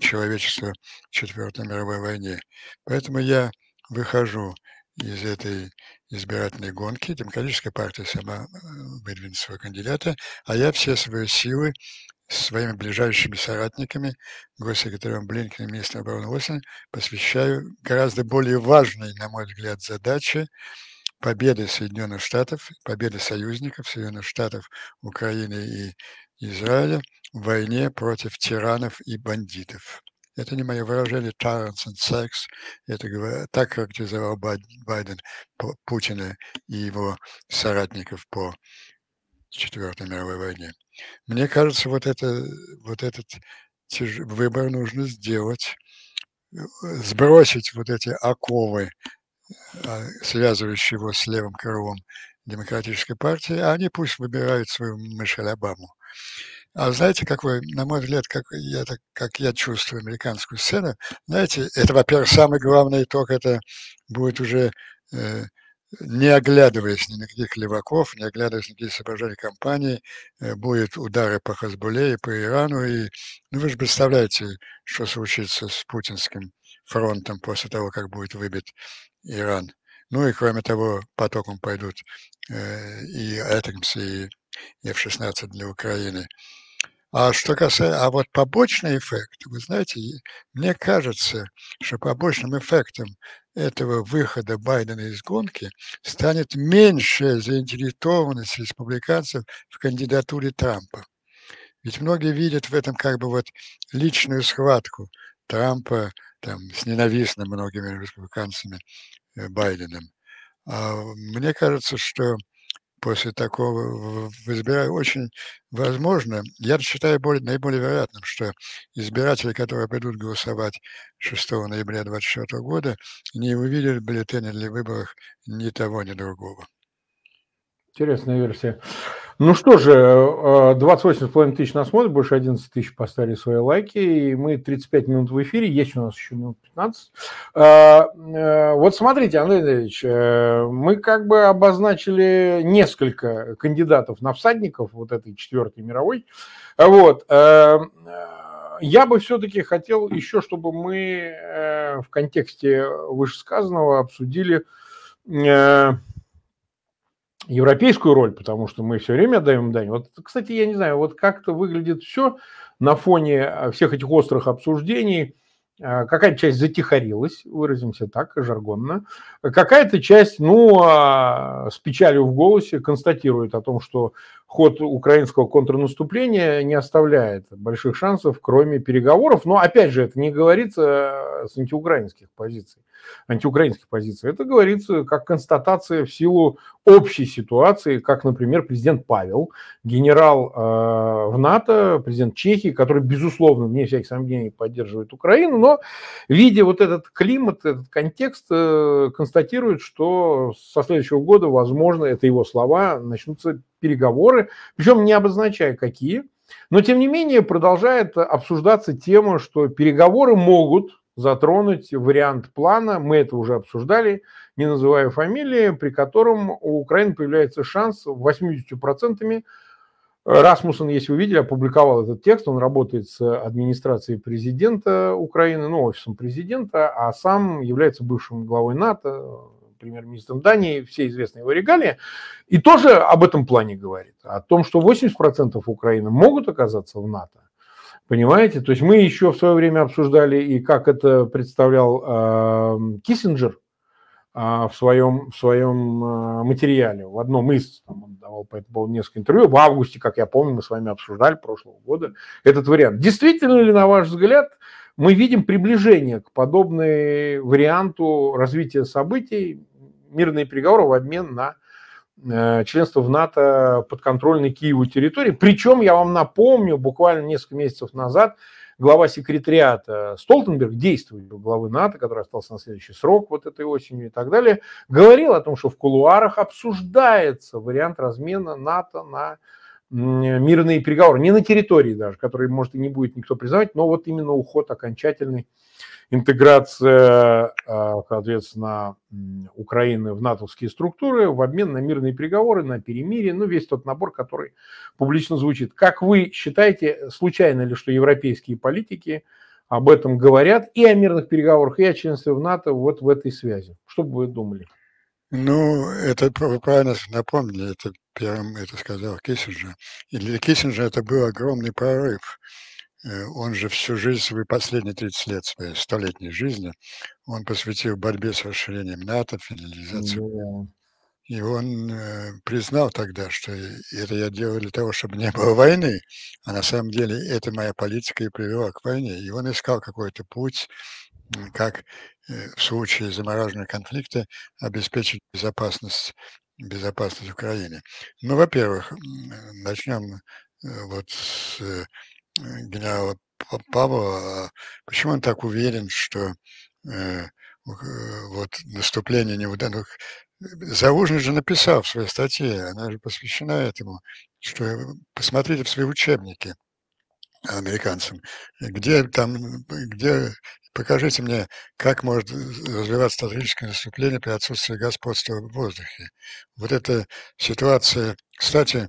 человечества Четвертой мировой войне. Поэтому я выхожу из этой избирательной гонки. Демократическая партия сама э, выдвинет своего кандидата, а я все свои силы с своими ближайшими соратниками, госсекретарем Блинкин и министром обороны Осин, посвящаю гораздо более важной, на мой взгляд, задаче победы Соединенных Штатов, победы союзников Соединенных Штатов, Украины и Израиля в войне против тиранов и бандитов. Это не мое выражение «tyrants and sex». Это так характеризовал Байден Путина и его соратников по Четвертой мировой войне. Мне кажется, вот, это, вот этот выбор нужно сделать, сбросить вот эти оковы, а, связывающие его с левым крылом демократической партии, а они пусть выбирают свою Мишель Обаму. А знаете, как вы, на мой взгляд, как я, как я чувствую американскую сцену, знаете, это, во-первых, самый главный итог, это будет уже э, не оглядываясь ни на каких леваков, не оглядываясь на какие соображения компании, э, будет удары по Хазбуле и по Ирану. И, ну, вы же представляете, что случится с путинским фронтом после того, как будет выбит Иран. Ну и, кроме того, потоком пойдут э, и Атакмс, и F-16 для Украины. А что касается, а вот побочный эффект, вы знаете, мне кажется, что побочным эффектом этого выхода Байдена из гонки станет меньшая заинтересованность республиканцев в кандидатуре Трампа. Ведь многие видят в этом как бы вот личную схватку Трампа там, с ненавистным многими республиканцами э, Байденом. А мне кажется, что после такого в избираю очень возможно, я считаю более, наиболее вероятным, что избиратели, которые придут голосовать 6 ноября 2024 года, не увидят в бюллетене для выборах ни того, ни другого. Интересная версия. Ну что же, 28,5 э, тысяч нас смотрят, больше 11 тысяч поставили свои лайки, и мы 35 минут в эфире, есть у нас еще минут 15. Э, э, вот смотрите, Андрей Андреевич, мы как бы обозначили несколько кандидатов на всадников вот этой четвертой мировой. Вот. Я бы все-таки хотел еще, чтобы мы в контексте вышесказанного обсудили европейскую роль, потому что мы все время отдаем дань. Вот, кстати, я не знаю, вот как-то выглядит все на фоне а, всех этих острых обсуждений. А, какая-то часть затихарилась, выразимся так, жаргонно. Какая-то часть, ну, а, с печалью в голосе констатирует о том, что ход украинского контрнаступления не оставляет больших шансов, кроме переговоров. Но, опять же, это не говорится с антиукраинских позиций антиукраинских позиций. Это говорится как констатация в силу общей ситуации, как, например, президент Павел, генерал э, в НАТО, президент Чехии, который, безусловно, вне всяких сомнений поддерживает Украину, но, видя вот этот климат, этот контекст, э, констатирует, что со следующего года, возможно, это его слова, начнутся переговоры, причем не обозначая какие, но, тем не менее, продолжает обсуждаться тема, что переговоры могут затронуть вариант плана, мы это уже обсуждали, не называя фамилии, при котором у Украины появляется шанс 80%. Расмуссен, если вы видели, опубликовал этот текст, он работает с администрацией президента Украины, ну, офисом президента, а сам является бывшим главой НАТО, премьер-министром Дании, все известные его регалии, и тоже об этом плане говорит, о том, что 80% Украины могут оказаться в НАТО, Понимаете? То есть мы еще в свое время обсуждали и как это представлял э, Киссинджер в своем, в своем э, материале. В одном из, там, он давал по этому несколько интервью, в августе, как я помню, мы с вами обсуждали прошлого года этот вариант. Действительно ли, на ваш взгляд, мы видим приближение к подобной варианту развития событий, мирные переговоры в обмен на Э, членство в НАТО подконтрольной Киеву территории. Причем, я вам напомню, буквально несколько месяцев назад глава секретариата Столтенберг, действующий главы НАТО, который остался на следующий срок вот этой осенью и так далее, говорил о том, что в кулуарах обсуждается вариант размена НАТО на мирные переговоры. Не на территории даже, которые, может, и не будет никто признавать, но вот именно уход окончательный интеграция, а, соответственно, Украины в натовские структуры в обмен на мирные переговоры, на перемирие, ну, весь тот набор, который публично звучит. Как вы считаете, случайно ли, что европейские политики об этом говорят и о мирных переговорах, и о членстве в НАТО вот в этой связи? Что бы вы думали? Ну, это вы правильно напомнили, это первым это сказал Киссинджер. И для Киссинджера это был огромный прорыв. Э, он же всю жизнь, свои последние 30 лет своей столетней жизни, он посвятил борьбе с расширением НАТО, федерализации. Yeah. И он э, признал тогда, что это я делаю для того, чтобы не было войны, а на самом деле это моя политика и привела к войне. И он искал какой-то путь, как э, в случае замораживания конфликта обеспечить безопасность, безопасность Украины. Ну, во-первых, начнем э, вот с э, генерала Павла, а почему он так уверен, что вот наступление не удалось? Залужный же написал в своей статье, она же посвящена этому, что посмотрите в свои учебники американцам, где там, где покажите мне, как может развиваться стратегическое наступление при отсутствии господства в воздухе. Вот эта ситуация, кстати,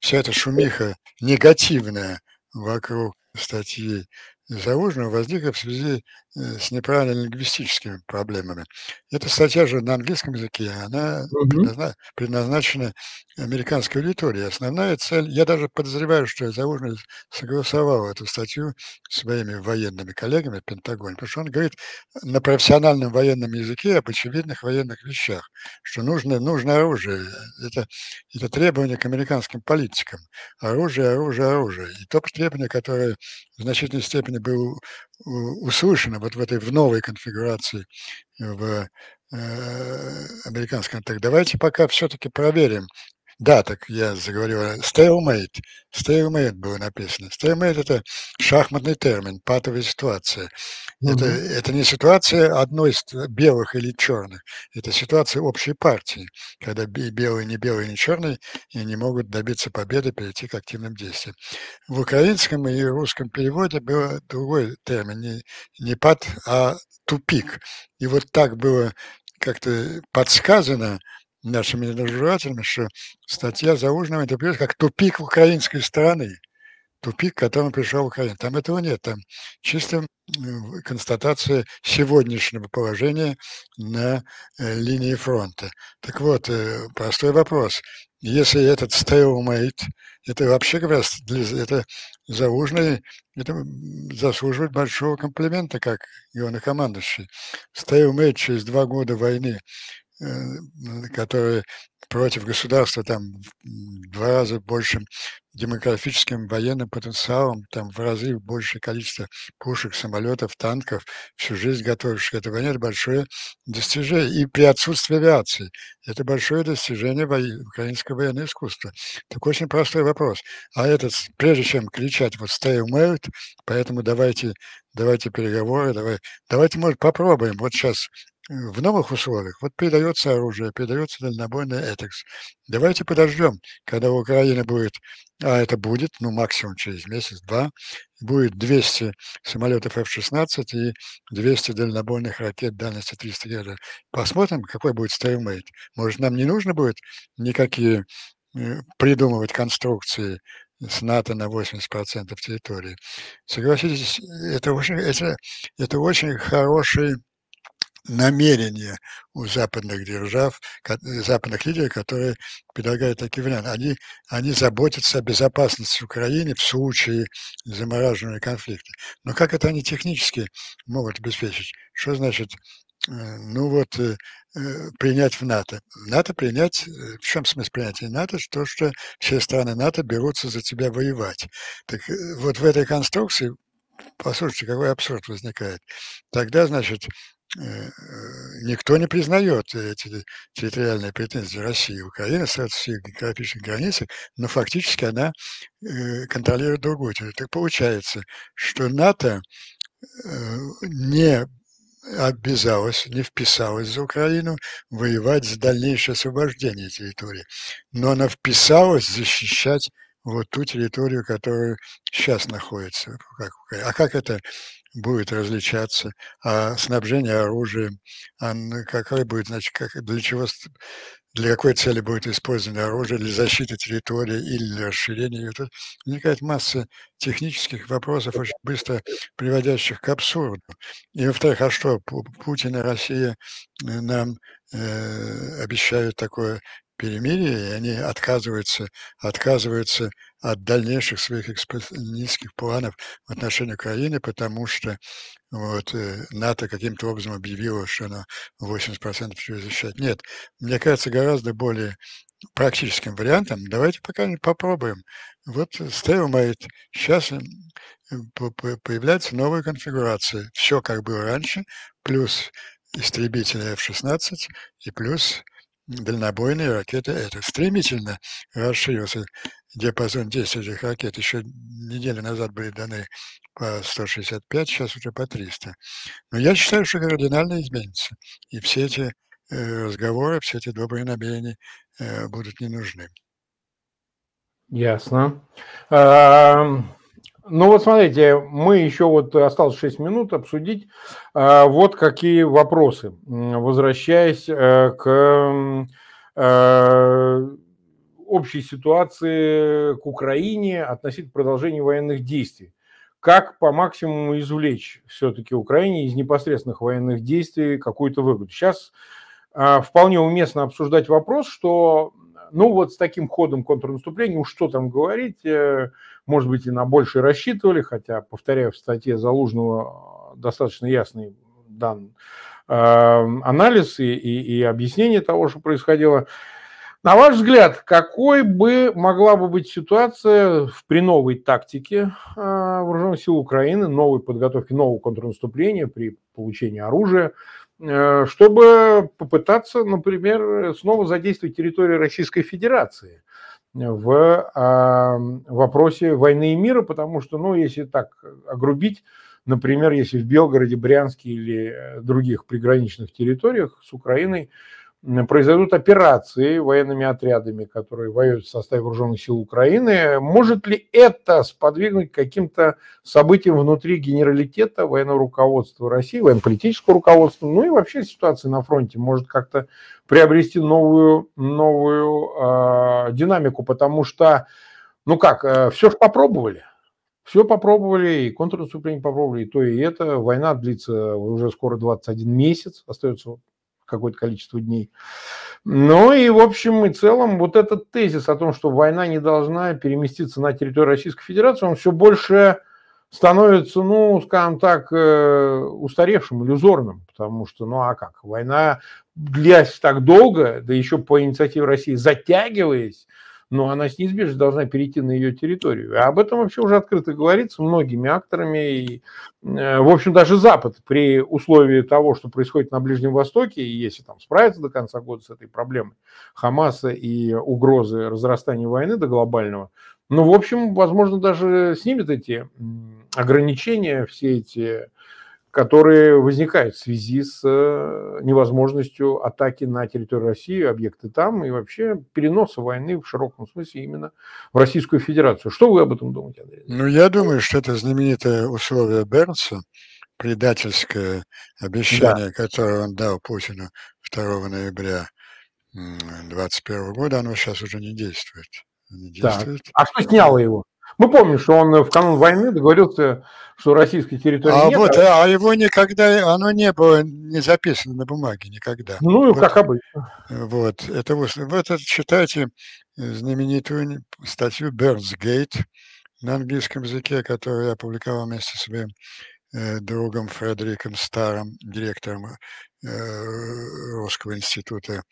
вся эта шумиха негативная вокруг статьи Залужного возникла в связи э, с неправильными лингвистическими проблемами. Эта статья же на английском языке, она mm предназначена американской аудитории. Основная цель, я даже подозреваю, что Заужный согласовал эту статью с своими военными коллегами в Пентагоне, потому что он говорит на профессиональном военном языке об очевидных военных вещах, что нужно, нужно оружие. Это, это требование к американским политикам. Оружие, оружие, оружие. И то требование, которое в значительной степени было услышано вот в этой в новой конфигурации в э, американском. Так давайте пока все-таки проверим, да, так я заговорил. Stalemate. Stalemate было написано. Stalemate – это шахматный термин, патовая ситуация. Mm-hmm. Это, это не ситуация одной из белых или черных. Это ситуация общей партии, когда белые, не белые, не черные и не могут добиться победы, перейти к активным действиям. В украинском и русском переводе был другой термин. Не, не пат, а тупик. И вот так было как-то подсказано – нашими недожирателями, что статья Заужного интерпретируется как тупик украинской стороны, тупик, к которому пришел Украина. Там этого нет, там чисто констатация сегодняшнего положения на э, линии фронта. Так вот, э, простой вопрос. Если этот stalemate, это вообще говоря, это Заужный, это заслуживает большого комплимента, как главнокомандующий. Stalemate через два года войны Э, которые против государства там в два раза большим демографическим военным потенциалом, там в разы большее количество пушек, самолетов, танков, всю жизнь готовишь к этой войне, это большое достижение. И при отсутствии авиации это большое достижение во... украинского военного искусства. Так очень простой вопрос. А этот, прежде чем кричать вот stay mute, поэтому давайте, давайте переговоры, давай, давайте, может, попробуем. Вот сейчас в новых условиях. Вот передается оружие, передается дальнобойный ЭТЕКС. Давайте подождем, когда у Украины будет, а это будет, ну, максимум через месяц-два, будет 200 самолетов F-16 и 200 дальнобойных ракет дальности 300 километров. Посмотрим, какой будет стеймейт. Может, нам не нужно будет никакие э, придумывать конструкции с НАТО на 80% территории. Согласитесь, это очень, это, это очень хороший намерения у западных держав, западных лидеров, которые предлагают такие варианты. Они, они заботятся о безопасности Украины в случае замораживания конфликта. Но как это они технически могут обеспечить? Что значит э, ну вот, э, э, принять в НАТО. НАТО принять, в чем смысл принятия НАТО? То, что все страны НАТО берутся за тебя воевать. Так вот в этой конструкции, послушайте, какой абсурд возникает. Тогда, значит, никто не признает эти территориальные претензии России. Украина остается в своих географических границах, но фактически она э, контролирует другую территорию. Так получается, что НАТО э, не обязалась, не вписалась за Украину воевать за дальнейшее освобождение территории, но она вписалась защищать вот ту территорию, которая сейчас находится. А как это будет различаться, а снабжение оружием, а какой будет, значит, как, для чего, для какой цели будет использовано оружие, для защиты территории или для расширения ее. Тут возникает масса технических вопросов, очень быстро приводящих к абсурду. И во-вторых, а что, Путин и Россия э, нам э, обещают такое перемирие, и они отказываются, отказываются от дальнейших своих экспансионистских планов в отношении Украины, потому что вот, э, НАТО каким-то образом объявило, что она 80% чего защищает. Нет, мне кажется, гораздо более практическим вариантом, давайте пока не попробуем. Вот Stalemate, сейчас появляется новая конфигурация. Все как было раньше, плюс истребители F-16 и плюс дальнобойные ракеты. Это стремительно расширился диапазон действия ракет. Еще неделю назад были даны по 165, сейчас уже по 300. Но я считаю, что кардинально изменится. И все эти э, разговоры, все эти добрые намерения э, будут не нужны. Ясно. Ну вот смотрите, мы еще вот осталось 6 минут обсудить. А, вот какие вопросы, возвращаясь э, к общей ситуации к Украине относительно продолжения военных действий. как по максимуму извлечь все-таки Украине из непосредственных военных действий какую-то выгоду. Сейчас э, вполне уместно обсуждать вопрос, что ну вот с таким ходом контрнаступления, уж что там говорить, э, может быть и на больше рассчитывали, хотя, повторяю, в статье Залужного достаточно ясный дан э, анализ и, и, и объяснение того, что происходило. На ваш взгляд, какой бы могла бы быть ситуация при новой тактике э, вооруженных сил Украины, новой подготовке нового контрнаступления при получении оружия, э, чтобы попытаться, например, снова задействовать территорию Российской Федерации в э, вопросе войны и мира, потому что, ну, если так огрубить, например, если в Белгороде, Брянске или других приграничных территориях с Украиной произойдут операции военными отрядами, которые воюют в составе вооруженных сил Украины. Может ли это сподвигнуть каким-то событиям внутри генералитета военного руководства России, военно-политического руководства, ну и вообще ситуация на фронте может как-то приобрести новую, новую э, динамику, потому что, ну как, э, все же попробовали. Все попробовали, и контрнаступление попробовали, и то, и это. Война длится уже скоро 21 месяц, остается какое-то количество дней. Ну и в общем и целом вот этот тезис о том, что война не должна переместиться на территорию Российской Федерации, он все больше становится, ну, скажем так, э, устаревшим, иллюзорным, потому что, ну а как, война, длясь так долго, да еще по инициативе России затягиваясь, но она с неизбежностью должна перейти на ее территорию. А об этом вообще уже открыто говорится многими акторами. И, э, в общем, даже Запад при условии того, что происходит на Ближнем Востоке, и если там справится до конца года с этой проблемой Хамаса и угрозы разрастания войны до глобального, ну, в общем, возможно, даже снимет эти ограничения, все эти которые возникают в связи с э, невозможностью атаки на территорию России, объекты там и вообще переноса войны в широком смысле именно в Российскую Федерацию. Что вы об этом думаете, Андрей? Ну, я думаю, что это знаменитое условие Бернса, предательское обещание, да. которое он дал Путину 2 ноября 2021 года, оно сейчас уже не действует. Действует. Так. А что сняло его? Мы помним, что он в канун войны договорился, что российской территории а нет. Вот, а... а его никогда, оно не было не записано на бумаге никогда. Ну, вот, как обычно. Вот, это, вот это читайте знаменитую статью Birdsgate на английском языке, которую я опубликовал вместе с своим э, другом Фредериком Старом, директором э, Русского института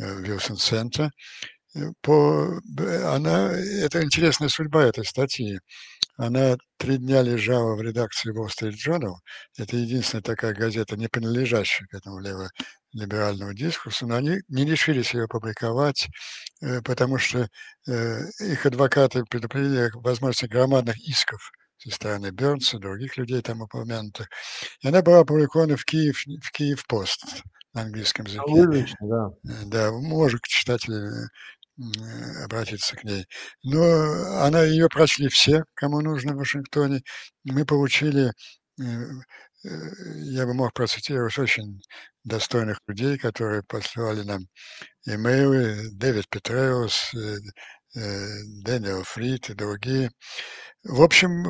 э, Вилсон-Центра. Э, по, она, это интересная судьба этой статьи. Она три дня лежала в редакции Wall Street Journal. Это единственная такая газета, не принадлежащая к этому лево-либеральному дискурсу, но они не решились ее публиковать, э, потому что э, их адвокаты предупредили о возможности громадных исков со стороны Бернса, других людей там упомянутых. И она была опубликована в Киев, в Киев Пост на английском языке. Логично, да. Да, может читатели обратиться к ней. Но она ее прочли все, кому нужно в Вашингтоне. Мы получили, э, э, я бы мог процитировать очень достойных людей, которые послали нам имейлы, Дэвид Петреус, э, Дэниел Фрид и другие. В общем,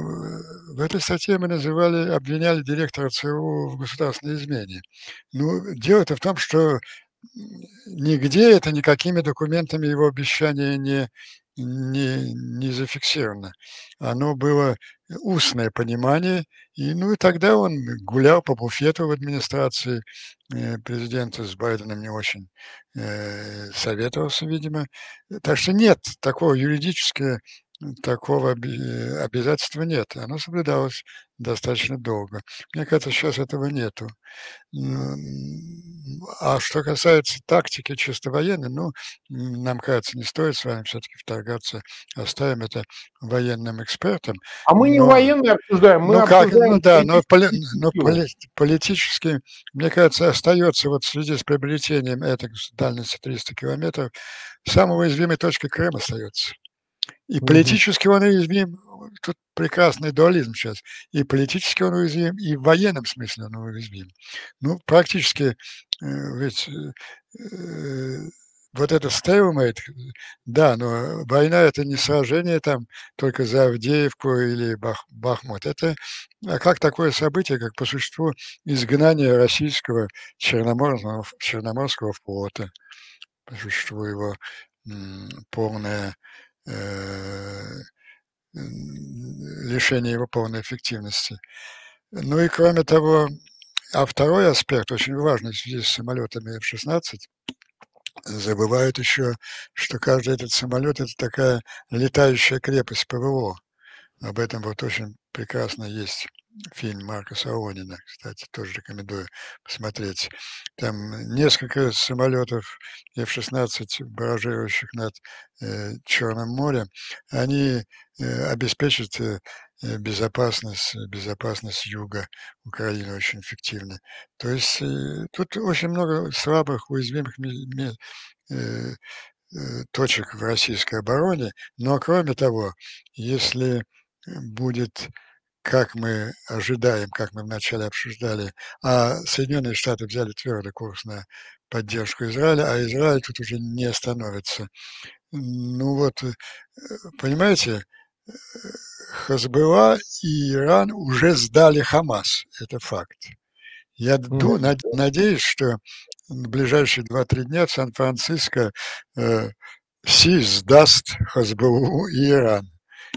в этой статье мы называли, обвиняли директора ЦРУ в государственной измене. Ну, дело-то в том, что нигде это никакими документами его обещания не, не, не зафиксировано. Оно было устное понимание, и, ну и тогда он гулял по буфету в администрации э, президента с Байденом не очень э, советовался, видимо. Так что нет такого юридического такого обязательства нет. Оно соблюдалось достаточно долго. Мне кажется, сейчас этого нету. А что касается тактики чисто военной, ну, нам кажется, не стоит с вами все-таки вторгаться, оставим это военным экспертам. А мы но, не военные обсуждаем, мы ну, обсуждаем... Как, ну да, но, поли, но поли, политически, мне кажется, остается вот в связи с приобретением этой дальности 300 километров, самой уязвимой точкой Крым остается. И политически он уязвим, тут прекрасный дуализм сейчас, и политически он уязвим, и в военном смысле он уязвим. Ну, практически, э, ведь э, вот это stalemate, да, но война это не сражение там только за Авдеевку или Бах, Бахмут. Это а как такое событие, как по существу изгнание российского Черноморского, Черноморского флота, по существу его полное э, лишение его полной эффективности. Ну и кроме того, а второй аспект, очень важный в связи с самолетами F-16, забывают еще, что каждый этот самолет – это такая летающая крепость ПВО. Об этом вот очень прекрасно есть фильм Марка Саонина, кстати, тоже рекомендую посмотреть. Там несколько самолетов F-16, баражирующих над э, Черным морем, они э, обеспечат э, безопасность, безопасность юга Украины очень эффективно. То есть э, тут очень много слабых, уязвимых э, э, точек в российской обороне, но кроме того, если будет как мы ожидаем, как мы вначале обсуждали, а Соединенные Штаты взяли твердый курс на поддержку Израиля, а Израиль тут уже не остановится. Ну вот, э, понимаете, Хазбелла и Иран уже сдали Хамас, это факт. Я mm-hmm. над, надеюсь, что в ближайшие 2-3 дня в Сан-Франциско э, Си сдаст Хазбеллу и Иран.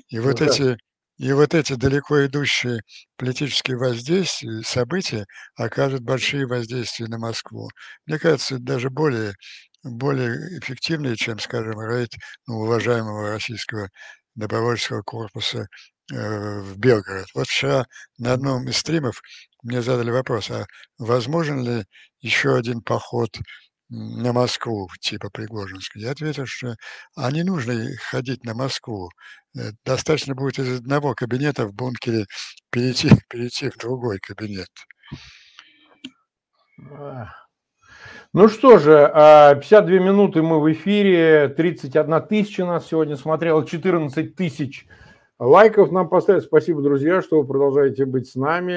И вот mm-hmm. эти и вот эти далеко идущие политические воздействия, события окажут большие воздействия на Москву. Мне кажется, даже более, более эффективнее, чем, скажем, рейд ну, уважаемого российского добровольческого корпуса э, в Белгород. Вот вчера на одном из стримов мне задали вопрос, а возможен ли еще один поход на Москву, типа Пригожинской. Я ответил, что а не нужно ходить на Москву. Э, достаточно будет из одного кабинета в бункере перейти, *laughs* перейти в другой кабинет. Ну что же, 52 а, минуты мы в эфире, 31 тысяча нас сегодня смотрело, 14 тысяч лайков нам поставили. Спасибо, друзья, что вы продолжаете быть с нами.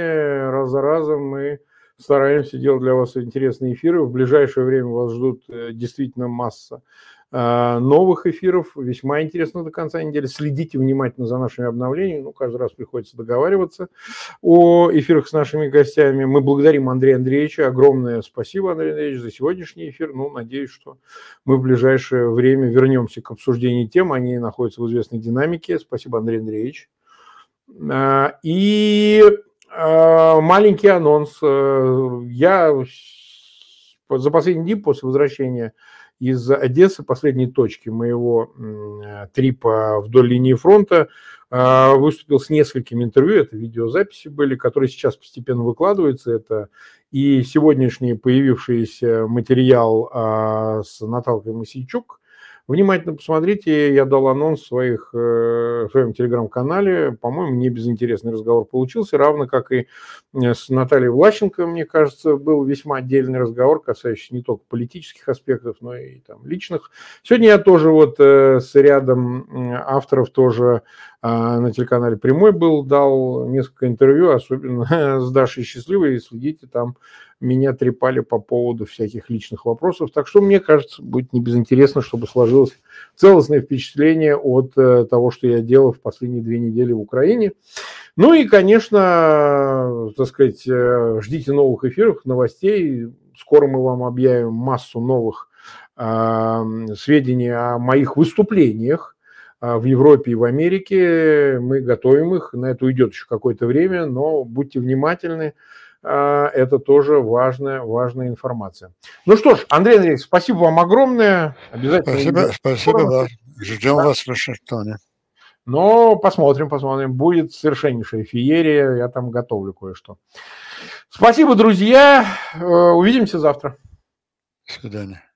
Раз за разом мы стараемся делать для вас интересные эфиры. В ближайшее время вас ждут э, действительно масса э, новых эфиров, весьма интересно до конца недели. Следите внимательно за нашими обновлениями. Ну, каждый раз приходится договариваться о эфирах с нашими гостями. Мы благодарим Андрея Андреевича. Огромное спасибо, Андрей Андреевич, за сегодняшний эфир. Ну, надеюсь, что мы в ближайшее время вернемся к обсуждению тем. Они находятся в известной динамике. Спасибо, Андрей Андреевич. Э, и маленький анонс. Э, я за последние дни после возвращения из Одессы, последней точки моего трипа вдоль линии фронта, а, выступил с несколькими интервью, это видеозаписи были, которые сейчас постепенно выкладываются. Это и сегодняшний появившийся материал с Наталкой Масейчук, Внимательно посмотрите, я дал анонс в, своих, э, в своем телеграм-канале. По-моему, не безинтересный разговор получился, равно как и э, с Натальей Влащенко, мне кажется, был весьма отдельный разговор, касающийся не только политических аспектов, но и там, личных. Сегодня я тоже вот э, с рядом авторов тоже на телеканале «Прямой» был, дал несколько интервью, особенно *laughs* с Дашей Счастливой, следите там меня трепали по поводу всяких личных вопросов. Так что, мне кажется, будет не безинтересно, чтобы сложилось целостное впечатление от э, того, что я делал в последние две недели в Украине. Ну и, конечно, так сказать, э, ждите новых эфиров, новостей. Скоро мы вам объявим массу новых э, сведений о моих выступлениях в Европе и в Америке. Мы готовим их, на это уйдет еще какое-то время, но будьте внимательны. А, это тоже важная, важная информация. Ну что ж, Андрей Андреевич, спасибо вам огромное. Обязательно. Спасибо, спасибо, да. Ждем да. вас в Вашингтоне. Но посмотрим, посмотрим. Будет совершеннейшая феерия. Я там готовлю кое-что. Спасибо, друзья. Э, увидимся завтра. До свидания.